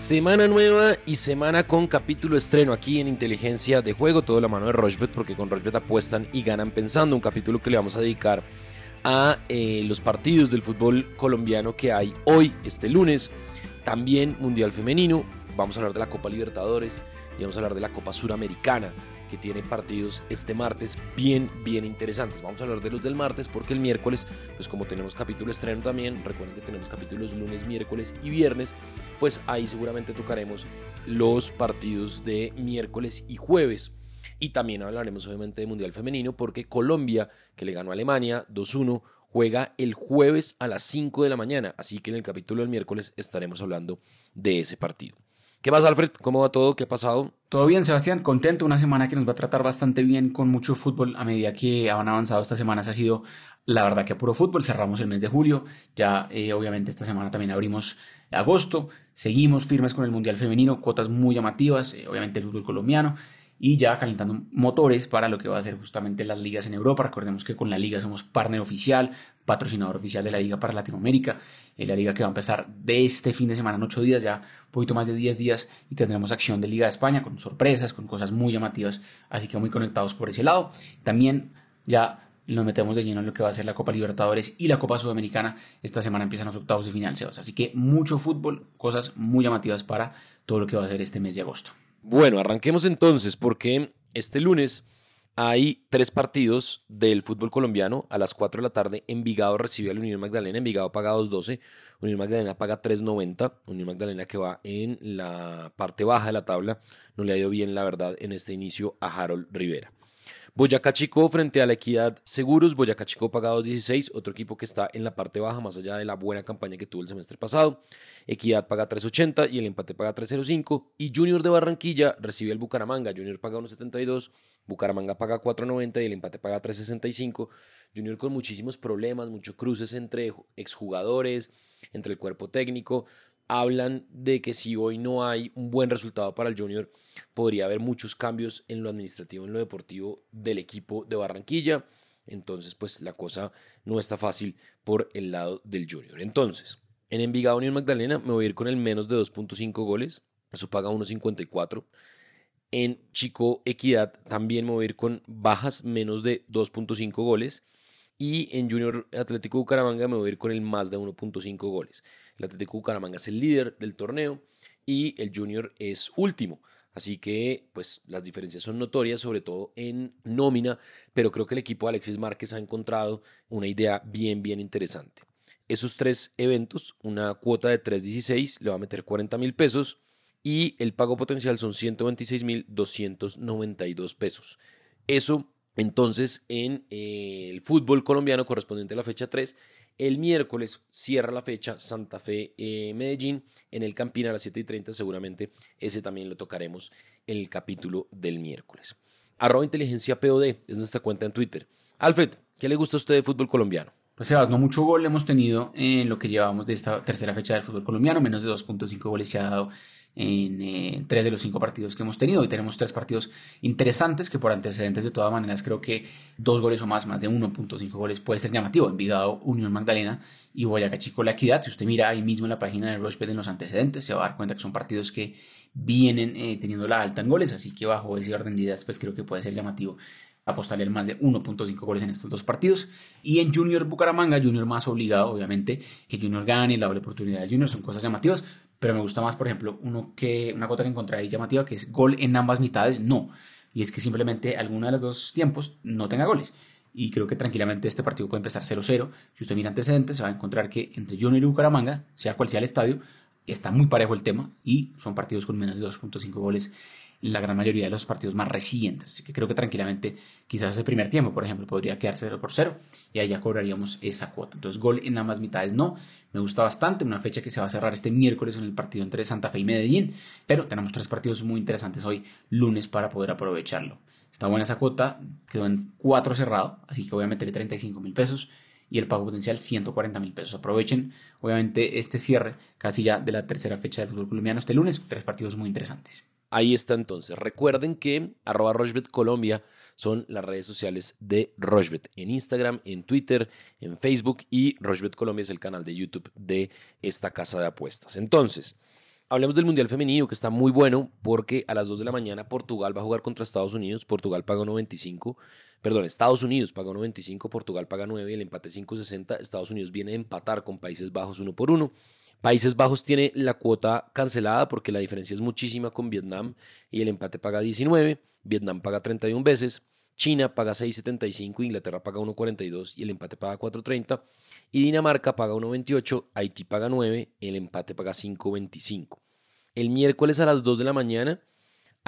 Semana nueva y semana con capítulo estreno aquí en Inteligencia de Juego, todo la mano de Rochbet, porque con Rochbet apuestan y ganan pensando. Un capítulo que le vamos a dedicar a eh, los partidos del fútbol colombiano que hay hoy, este lunes. También Mundial Femenino. Vamos a hablar de la Copa Libertadores y vamos a hablar de la Copa Suramericana que tiene partidos este martes bien, bien interesantes. Vamos a hablar de los del martes porque el miércoles, pues como tenemos capítulo estreno también, recuerden que tenemos capítulos lunes, miércoles y viernes, pues ahí seguramente tocaremos los partidos de miércoles y jueves. Y también hablaremos obviamente de Mundial Femenino porque Colombia, que le ganó a Alemania 2-1, juega el jueves a las 5 de la mañana. Así que en el capítulo del miércoles estaremos hablando de ese partido. ¿Qué pasa, Alfred? ¿Cómo va todo? ¿Qué ha pasado? Todo bien, Sebastián. Contento. Una semana que nos va a tratar bastante bien con mucho fútbol a medida que han avanzado estas semanas. Ha sido, la verdad, que puro fútbol. Cerramos el mes de julio. Ya, eh, obviamente, esta semana también abrimos agosto. Seguimos firmes con el Mundial Femenino. Cuotas muy llamativas. Eh, obviamente, el fútbol colombiano y ya calentando motores para lo que va a ser justamente las ligas en Europa. Recordemos que con la liga somos partner oficial, patrocinador oficial de la liga para Latinoamérica, en la liga que va a empezar de este fin de semana en 8 días, ya un poquito más de 10 días y tendremos acción de Liga de España con sorpresas, con cosas muy llamativas, así que muy conectados por ese lado. También ya nos metemos de lleno en lo que va a ser la Copa Libertadores y la Copa Sudamericana. Esta semana empiezan los octavos de final, Sebas. Así que mucho fútbol, cosas muy llamativas para todo lo que va a ser este mes de agosto. Bueno, arranquemos entonces porque este lunes hay tres partidos del fútbol colombiano. A las 4 de la tarde, Envigado recibe a la Unión Magdalena. Envigado paga 2.12. Unión Magdalena paga 3.90. Unión Magdalena que va en la parte baja de la tabla. No le ha ido bien, la verdad, en este inicio a Harold Rivera. Boyacá Chico frente a la Equidad Seguros, Boyacá Chico paga 2.16, otro equipo que está en la parte baja, más allá de la buena campaña que tuvo el semestre pasado. Equidad paga 3.80 y el empate paga 3.05. Y Junior de Barranquilla recibe al Bucaramanga, Junior paga 1.72, Bucaramanga paga 4.90 y el empate paga 3.65. Junior con muchísimos problemas, muchos cruces entre exjugadores, entre el cuerpo técnico hablan de que si hoy no hay un buen resultado para el Junior, podría haber muchos cambios en lo administrativo, en lo deportivo del equipo de Barranquilla. Entonces, pues la cosa no está fácil por el lado del Junior. Entonces, en Envigado Unión Magdalena me voy a ir con el menos de 2.5 goles, eso paga 1.54. En Chico Equidad también me voy a ir con bajas menos de 2.5 goles. Y en Junior Atlético Bucaramanga me voy a ir con el más de 1.5 goles. El Atlético Bucaramanga es el líder del torneo y el Junior es último. Así que, pues, las diferencias son notorias, sobre todo en nómina, pero creo que el equipo de Alexis Márquez ha encontrado una idea bien, bien interesante. Esos tres eventos, una cuota de 3.16, le va a meter 40 mil pesos y el pago potencial son 126 mil 292 pesos. Eso entonces, en eh, el fútbol colombiano correspondiente a la fecha 3, el miércoles cierra la fecha Santa Fe eh, Medellín en el Campín a las 7 y 30. Seguramente ese también lo tocaremos en el capítulo del miércoles. Arroba inteligencia POD es nuestra cuenta en Twitter. Alfred, ¿qué le gusta a usted de fútbol colombiano? Pues no mucho gol hemos tenido en lo que llevamos de esta tercera fecha del fútbol colombiano, menos de 2.5 goles se ha dado en eh, tres de los cinco partidos que hemos tenido. Hoy tenemos tres partidos interesantes que por antecedentes de todas maneras creo que dos goles o más, más de 1.5 goles puede ser llamativo. Envigado, Unión Magdalena y Boyacá Chico La Equidad. Si usted mira ahí mismo en la página de Rochbet en los antecedentes, se va a dar cuenta que son partidos que vienen eh, teniendo la alta en goles, así que bajo ese orden de ideas pues creo que puede ser llamativo apostarle más de 1.5 goles en estos dos partidos. Y en Junior Bucaramanga, Junior más obligado, obviamente, que Junior gane la doble oportunidad de Junior, son cosas llamativas pero me gusta más, por ejemplo, uno que, una cuota que encontré ahí llamativa que es gol en ambas mitades, no. Y es que simplemente alguno de los dos tiempos no tenga goles. Y creo que tranquilamente este partido puede empezar 0-0. Si usted mira antecedentes, se va a encontrar que entre Junior y Bucaramanga, sea cual sea el estadio, está muy parejo el tema y son partidos con menos de 2.5 goles la gran mayoría de los partidos más recientes. Así que creo que tranquilamente, quizás el primer tiempo, por ejemplo, podría quedar 0 por 0 y ya cobraríamos esa cuota. Entonces, gol en ambas mitades no. Me gusta bastante. Una fecha que se va a cerrar este miércoles en el partido entre Santa Fe y Medellín. Pero tenemos tres partidos muy interesantes hoy, lunes, para poder aprovecharlo. Está buena esa cuota. Quedó en 4 cerrado. Así que voy a meterle 35 mil pesos y el pago potencial 140 mil pesos. Aprovechen, obviamente, este cierre casi ya de la tercera fecha del fútbol colombiano este lunes. Tres partidos muy interesantes. Ahí está entonces. Recuerden que arroba Rochbet Colombia son las redes sociales de Rochbet en Instagram, en Twitter, en Facebook y Rochbet Colombia es el canal de YouTube de esta casa de apuestas. Entonces, hablemos del Mundial Femenino, que está muy bueno, porque a las 2 de la mañana Portugal va a jugar contra Estados Unidos. Portugal paga 1.25. Perdón, Estados Unidos paga 1.25, Portugal paga 9, el empate 5.60. Estados Unidos viene a empatar con Países Bajos 1 por 1. Países Bajos tiene la cuota cancelada porque la diferencia es muchísima con Vietnam y el empate paga 19, Vietnam paga 31 veces, China paga 6.75, Inglaterra paga 1.42 y el empate paga 4.30 y Dinamarca paga 1.28, Haití paga 9, el empate paga 5.25. El miércoles a las 2 de la mañana,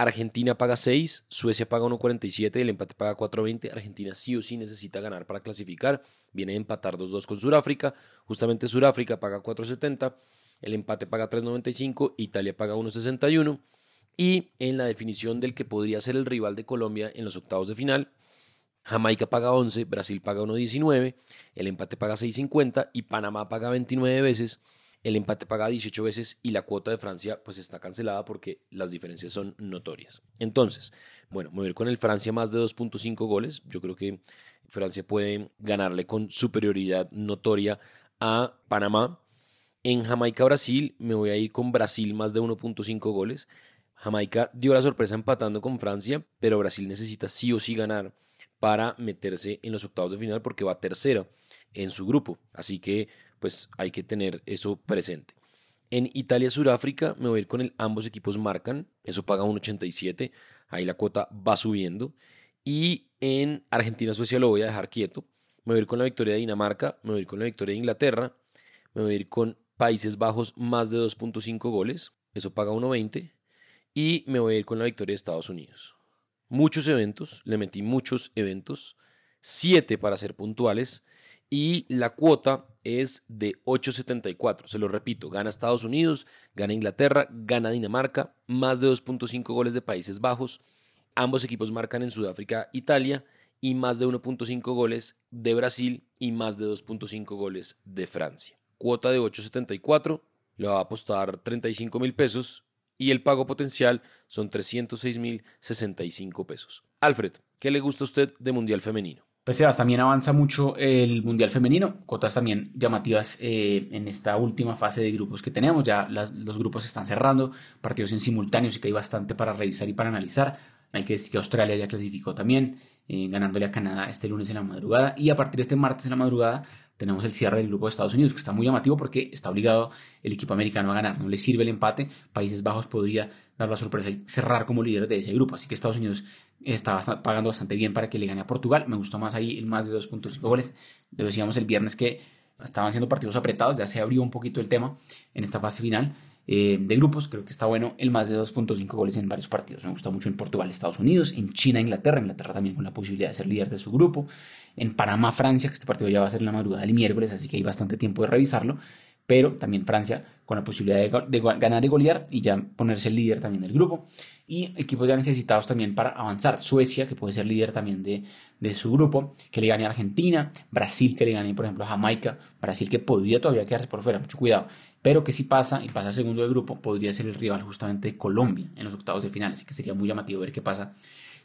Argentina paga 6, Suecia paga 1.47, el empate paga 4.20. Argentina sí o sí necesita ganar para clasificar. Viene a empatar 2-2 con Sudáfrica. Justamente Sudáfrica paga 4.70, el empate paga 3.95, Italia paga 1.61. Y en la definición del que podría ser el rival de Colombia en los octavos de final, Jamaica paga 11, Brasil paga 1.19, el empate paga 6.50 y Panamá paga 29 veces, el empate paga 18 veces y la cuota de Francia pues está cancelada porque las diferencias son notorias. Entonces, bueno, voy a ir con el Francia más de 2.5 goles. Yo creo que Francia puede ganarle con superioridad notoria a Panamá. En Jamaica-Brasil me voy a ir con Brasil más de 1.5 goles. Jamaica dio la sorpresa empatando con Francia, pero Brasil necesita sí o sí ganar para meterse en los octavos de final porque va tercera en su grupo. Así que pues hay que tener eso presente. En Italia-Suráfrica me voy a ir con el ambos equipos marcan, eso paga 1.87, ahí la cuota va subiendo. Y en Argentina-Suecia lo voy a dejar quieto, me voy a ir con la victoria de Dinamarca, me voy a ir con la victoria de Inglaterra, me voy a ir con Países Bajos más de 2.5 goles, eso paga 1.20. Y me voy a ir con la victoria de Estados Unidos muchos eventos, le metí muchos eventos, siete para ser puntuales, y la cuota es de 8.74. Se lo repito, gana Estados Unidos, gana Inglaterra, gana Dinamarca, más de 2.5 goles de Países Bajos. Ambos equipos marcan en Sudáfrica, Italia, y más de 1.5 goles de Brasil y más de 2.5 goles de Francia. Cuota de 8.74, le va a apostar 35 mil pesos y el pago potencial son 306.065 pesos. Alfred, ¿qué le gusta a usted de Mundial Femenino? Pues Sebas, también avanza mucho el Mundial Femenino, cotas también llamativas eh, en esta última fase de grupos que tenemos, ya los grupos se están cerrando, partidos en simultáneo, así que hay bastante para revisar y para analizar. Hay que decir que Australia ya clasificó también, eh, ganándole a Canadá este lunes en la madrugada. Y a partir de este martes en la madrugada tenemos el cierre del grupo de Estados Unidos, que está muy llamativo porque está obligado el equipo americano a ganar. No le sirve el empate. Países Bajos podría dar la sorpresa y cerrar como líder de ese grupo. Así que Estados Unidos está pagando bastante bien para que le gane a Portugal. Me gustó más ahí el más de 2.5 goles. Lo decíamos el viernes que estaban siendo partidos apretados. Ya se abrió un poquito el tema en esta fase final. Eh, de grupos. Creo que está bueno el más de 2.5 goles en varios partidos. Me gusta mucho en Portugal, Estados Unidos, en China, Inglaterra. Inglaterra también con la posibilidad de ser líder de su grupo. En Panamá, Francia, que este partido ya va a ser la madrugada del miércoles, así que hay bastante tiempo de revisarlo. Pero también Francia con la posibilidad de, ganar y golear y ya ponerse líder también del grupo. Y equipos ya necesitados también para avanzar. Suecia, que puede ser líder también de, de su grupo, que le gane a Argentina. Brasil, que le gane, por ejemplo, a Jamaica. Brasil, que podría todavía quedarse por fuera, mucho cuidado pero que si pasa y pasa segundo de grupo, podría ser el rival justamente de Colombia en los octavos de final, así que sería muy llamativo ver qué pasa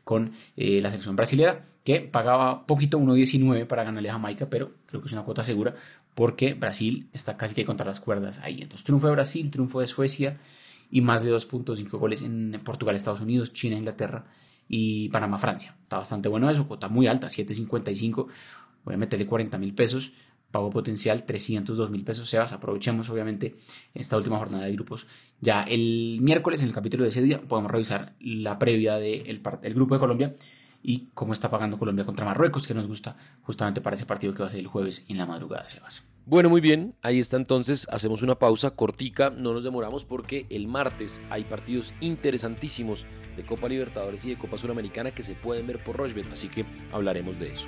con eh, la selección brasilera, que pagaba poquito 1.19 para ganarle a Jamaica, pero creo que es una cuota segura, porque Brasil está casi que contra las cuerdas ahí. Entonces, triunfo de Brasil, triunfo de Suecia y más de 2.5 goles en Portugal, Estados Unidos, China, Inglaterra y Panamá, Francia. Está bastante bueno eso, cuota muy alta, 7.55. Voy a meterle 40 mil pesos pago potencial 302 mil pesos. Sebas, aprovechemos obviamente esta última jornada de grupos. Ya el miércoles, en el capítulo de ese día, podemos revisar la previa del el grupo de Colombia y cómo está pagando Colombia contra Marruecos, que nos gusta justamente para ese partido que va a ser el jueves en la madrugada, Sebas. Bueno, muy bien, ahí está entonces, hacemos una pausa cortica, no nos demoramos porque el martes hay partidos interesantísimos de Copa Libertadores y de Copa Suramericana que se pueden ver por Rochebet, así que hablaremos de eso.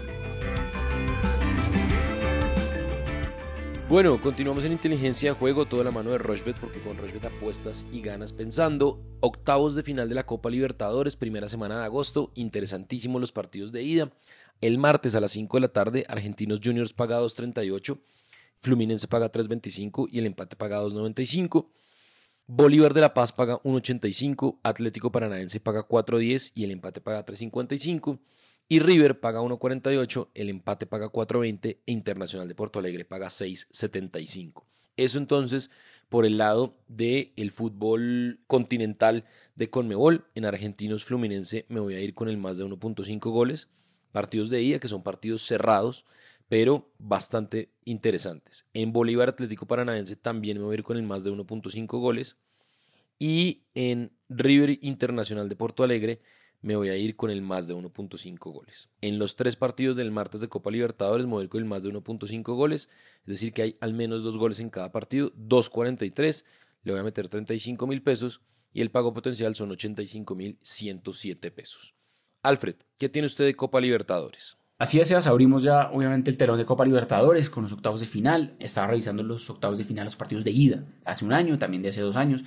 Bueno, continuamos en inteligencia de juego, toda la mano de Rochbet, porque con Rochbet apuestas y ganas pensando. Octavos de final de la Copa Libertadores, primera semana de agosto, interesantísimos los partidos de ida. El martes a las 5 de la tarde, Argentinos Juniors paga 2.38. Fluminense paga 3.25 y el empate paga 2.95. Bolívar de La Paz paga 1.85, Atlético Paranaense paga 4.10 y el empate paga 3.55. Y River paga 1.48, el empate paga 4.20 e Internacional de Porto Alegre paga 6.75. Eso entonces por el lado del el fútbol continental de Conmebol. En Argentinos Fluminense me voy a ir con el más de 1.5 goles. Partidos de ida que son partidos cerrados, pero bastante interesantes. En Bolívar Atlético Paranaense también me voy a ir con el más de 1.5 goles. Y en River Internacional de Porto Alegre me voy a ir con el más de 1.5 goles. En los tres partidos del martes de Copa Libertadores me voy a ir con el más de 1.5 goles, es decir, que hay al menos dos goles en cada partido, 2.43, le voy a meter 35 mil pesos y el pago potencial son 85 mil 107 pesos. Alfred, ¿qué tiene usted de Copa Libertadores? Así es, abrimos ya obviamente el telón de Copa Libertadores con los octavos de final. Estaba revisando los octavos de final, los partidos de ida, hace un año, también de hace dos años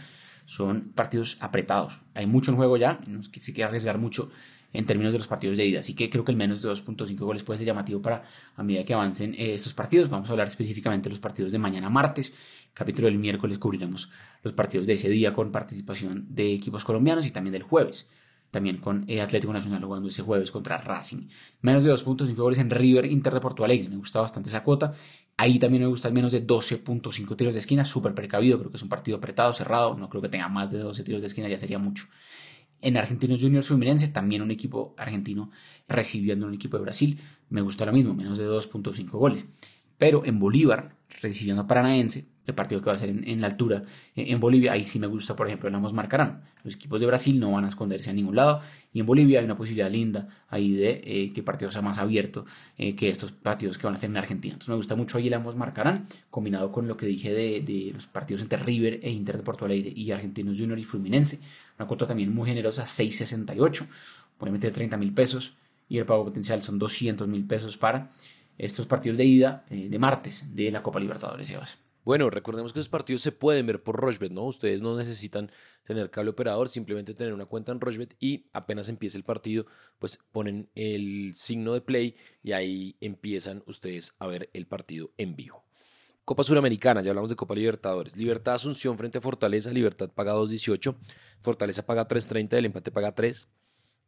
son partidos apretados. Hay mucho en juego ya, no se quiere arriesgar mucho en términos de los partidos de ida. Así que creo que el menos de 2.5 goles puede ser llamativo para a medida que avancen eh, estos partidos. Vamos a hablar específicamente de los partidos de mañana martes. Capítulo del miércoles cubriremos los partidos de ese día con participación de equipos colombianos y también del jueves. También con eh, Atlético Nacional jugando ese jueves contra Racing. Menos de 2.5 goles en River Inter de Porto Alegre. Me gusta bastante esa cuota. Ahí también me gusta menos de 12.5 tiros de esquina, súper precavido, creo que es un partido apretado, cerrado, no creo que tenga más de 12 tiros de esquina, ya sería mucho. En Argentinos Juniors Fluminense, también un equipo argentino recibiendo un equipo de Brasil, me gusta lo mismo, menos de 2.5 goles. Pero en Bolívar, recibiendo a Paranaense, el partido que va a ser en, la altura en, Bolivia, ahí sí me gusta, por ejemplo, el ambos marcarán. Los equipos de Brasil no van a esconderse a ningún lado y en Bolivia hay una posibilidad linda ahí de eh, que el partido sea más abierto eh, que estos partidos que van a ser en Argentina. Entonces me gusta mucho ahí el ambos marcarán, combinado con lo que dije de, los partidos entre River e Inter de Porto Alegre y Argentinos Junior y Fluminense. Una cuota también muy generosa, 6.68. Voy meter 30 mil pesos y el pago potencial son 200 mil pesos para estos partidos de ida eh, de martes de la Copa Libertadores. Bueno, recordemos que esos partidos se pueden ver por Rochebet, ¿no? Ustedes no necesitan tener cable operador, simplemente tener una cuenta en Rochebet y apenas empiece el partido, pues ponen el signo de play y ahí empiezan ustedes a ver el partido en vivo. Copa Suramericana, ya hablamos de Copa Libertadores. Libertad Asunción frente a Fortaleza, Libertad paga 2.18, Fortaleza paga 3.30, el empate paga 3.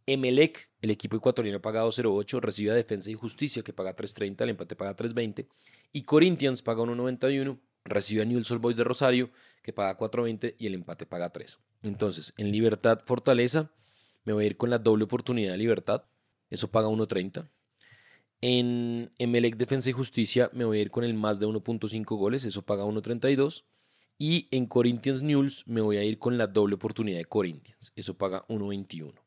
Emelec, el equipo ecuatoriano paga 2.08, recibe a Defensa y Justicia que paga 3.30, el empate paga 3.20 y Corinthians paga 1.91 recibe a Newell's Old Boys de Rosario, que paga 4.20 y el empate paga 3. Entonces, en Libertad Fortaleza, me voy a ir con la doble oportunidad de Libertad, eso paga 1.30. En Emelec Defensa y Justicia me voy a ir con el más de 1.5 goles, eso paga 1.32. Y en Corinthians News me voy a ir con la doble oportunidad de Corinthians, eso paga 1.21.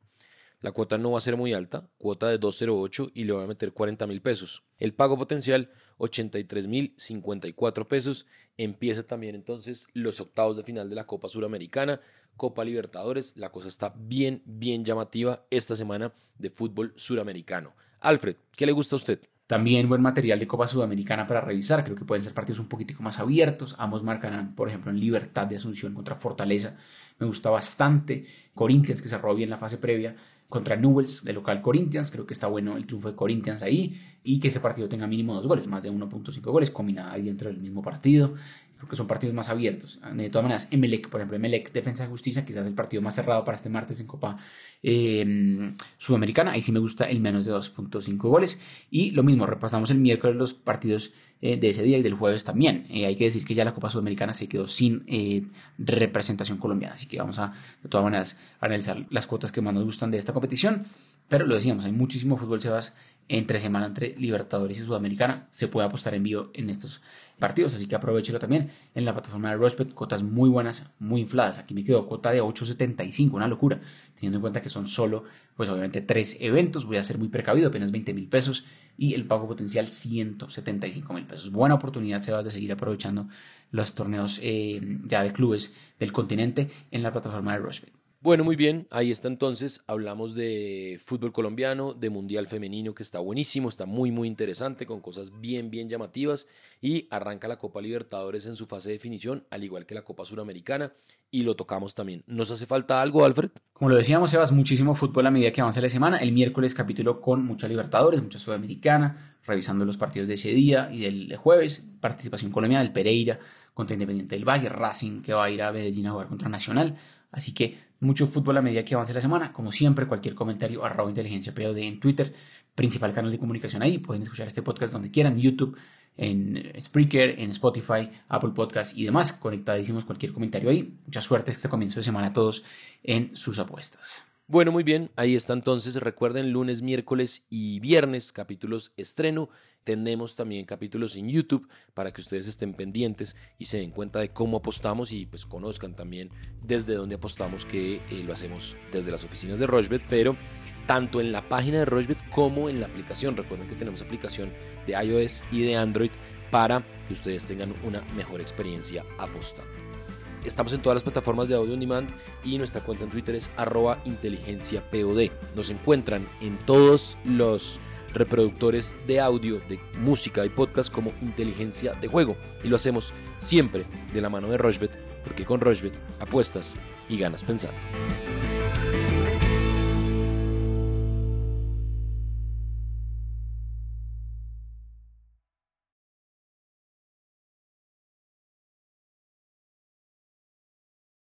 La cuota no va a ser muy alta, cuota de 2.08 y le voy a meter 40 mil pesos. El pago potencial 83 mil 54 pesos. Empieza también entonces los octavos de final de la Copa Suramericana, Copa Libertadores. La cosa está bien, bien llamativa esta semana de fútbol suramericano. Alfred, ¿qué le gusta a usted? También buen material de Copa Sudamericana para revisar. Creo que pueden ser partidos un poquitico más abiertos. Ambos marcarán, por ejemplo, en Libertad de Asunción contra Fortaleza. Me gusta bastante. Corinthians, que cerró bien la fase previa contra Newells de local Corinthians. Creo que está bueno el triunfo de Corinthians ahí y que ese partido tenga mínimo dos goles, más de 1.5 goles, combinada ahí dentro del mismo partido. Creo que son partidos más abiertos. De todas maneras, Emelec, por ejemplo, Emelec Defensa de Justicia, quizás el partido más cerrado para este martes en Copa eh, Sudamericana. Ahí sí me gusta el menos de 2.5 goles. Y lo mismo, repasamos el miércoles los partidos eh, de ese día y del jueves también. Eh, hay que decir que ya la Copa Sudamericana se quedó sin eh, representación colombiana, así que vamos a, de todas maneras, analizar las cuotas que más nos gustan de esta competición. Pero lo decíamos, hay muchísimo fútbol, Sebas, entre semana entre Libertadores y Sudamericana. Se puede apostar en vivo en estos partidos, así que aprovechelo también en la plataforma de Rospet, cuotas muy buenas, muy infladas. Aquí me quedó cuota de 8.75, una locura, teniendo en cuenta que son solo, pues obviamente, tres eventos. Voy a ser muy precavido, apenas 20 mil pesos y el pago potencial 175 mil pesos. Buena oportunidad, Sebas, de seguir aprovechando los torneos eh, ya de clubes del continente en la plataforma de Rospet. Bueno, muy bien, ahí está entonces, hablamos de fútbol colombiano, de Mundial Femenino que está buenísimo, está muy muy interesante, con cosas bien bien llamativas y arranca la Copa Libertadores en su fase de definición, al igual que la Copa Suramericana y lo tocamos también. ¿Nos hace falta algo, Alfred? Como lo decíamos, Sebas, muchísimo fútbol a medida que avanza la semana, el miércoles capítulo con mucha Libertadores, mucha Sudamericana, revisando los partidos de ese día y del jueves, participación colombiana del Pereira contra Independiente del Valle, Racing que va a ir a Medellín a jugar contra Nacional, así que mucho fútbol a medida que avance la semana. Como siempre, cualquier comentario, arroba inteligencia POD en Twitter, principal canal de comunicación ahí. Pueden escuchar este podcast donde quieran, YouTube, en Spreaker, en Spotify, Apple Podcast y demás. Conectadísimos cualquier comentario ahí. Mucha suerte este comienzo de semana a todos en sus apuestas. Bueno, muy bien, ahí está entonces. Recuerden, lunes, miércoles y viernes, capítulos estreno. Tenemos también capítulos en YouTube para que ustedes estén pendientes y se den cuenta de cómo apostamos y pues conozcan también desde dónde apostamos que eh, lo hacemos desde las oficinas de Rochebet, pero tanto en la página de Rochebet como en la aplicación. Recuerden que tenemos aplicación de iOS y de Android para que ustedes tengan una mejor experiencia apostando. Estamos en todas las plataformas de audio on demand y nuestra cuenta en Twitter es arroba inteligenciapod. Nos encuentran en todos los reproductores de audio, de música y podcast como inteligencia de juego. Y lo hacemos siempre de la mano de Rochbet, porque con Rochbet apuestas y ganas pensando.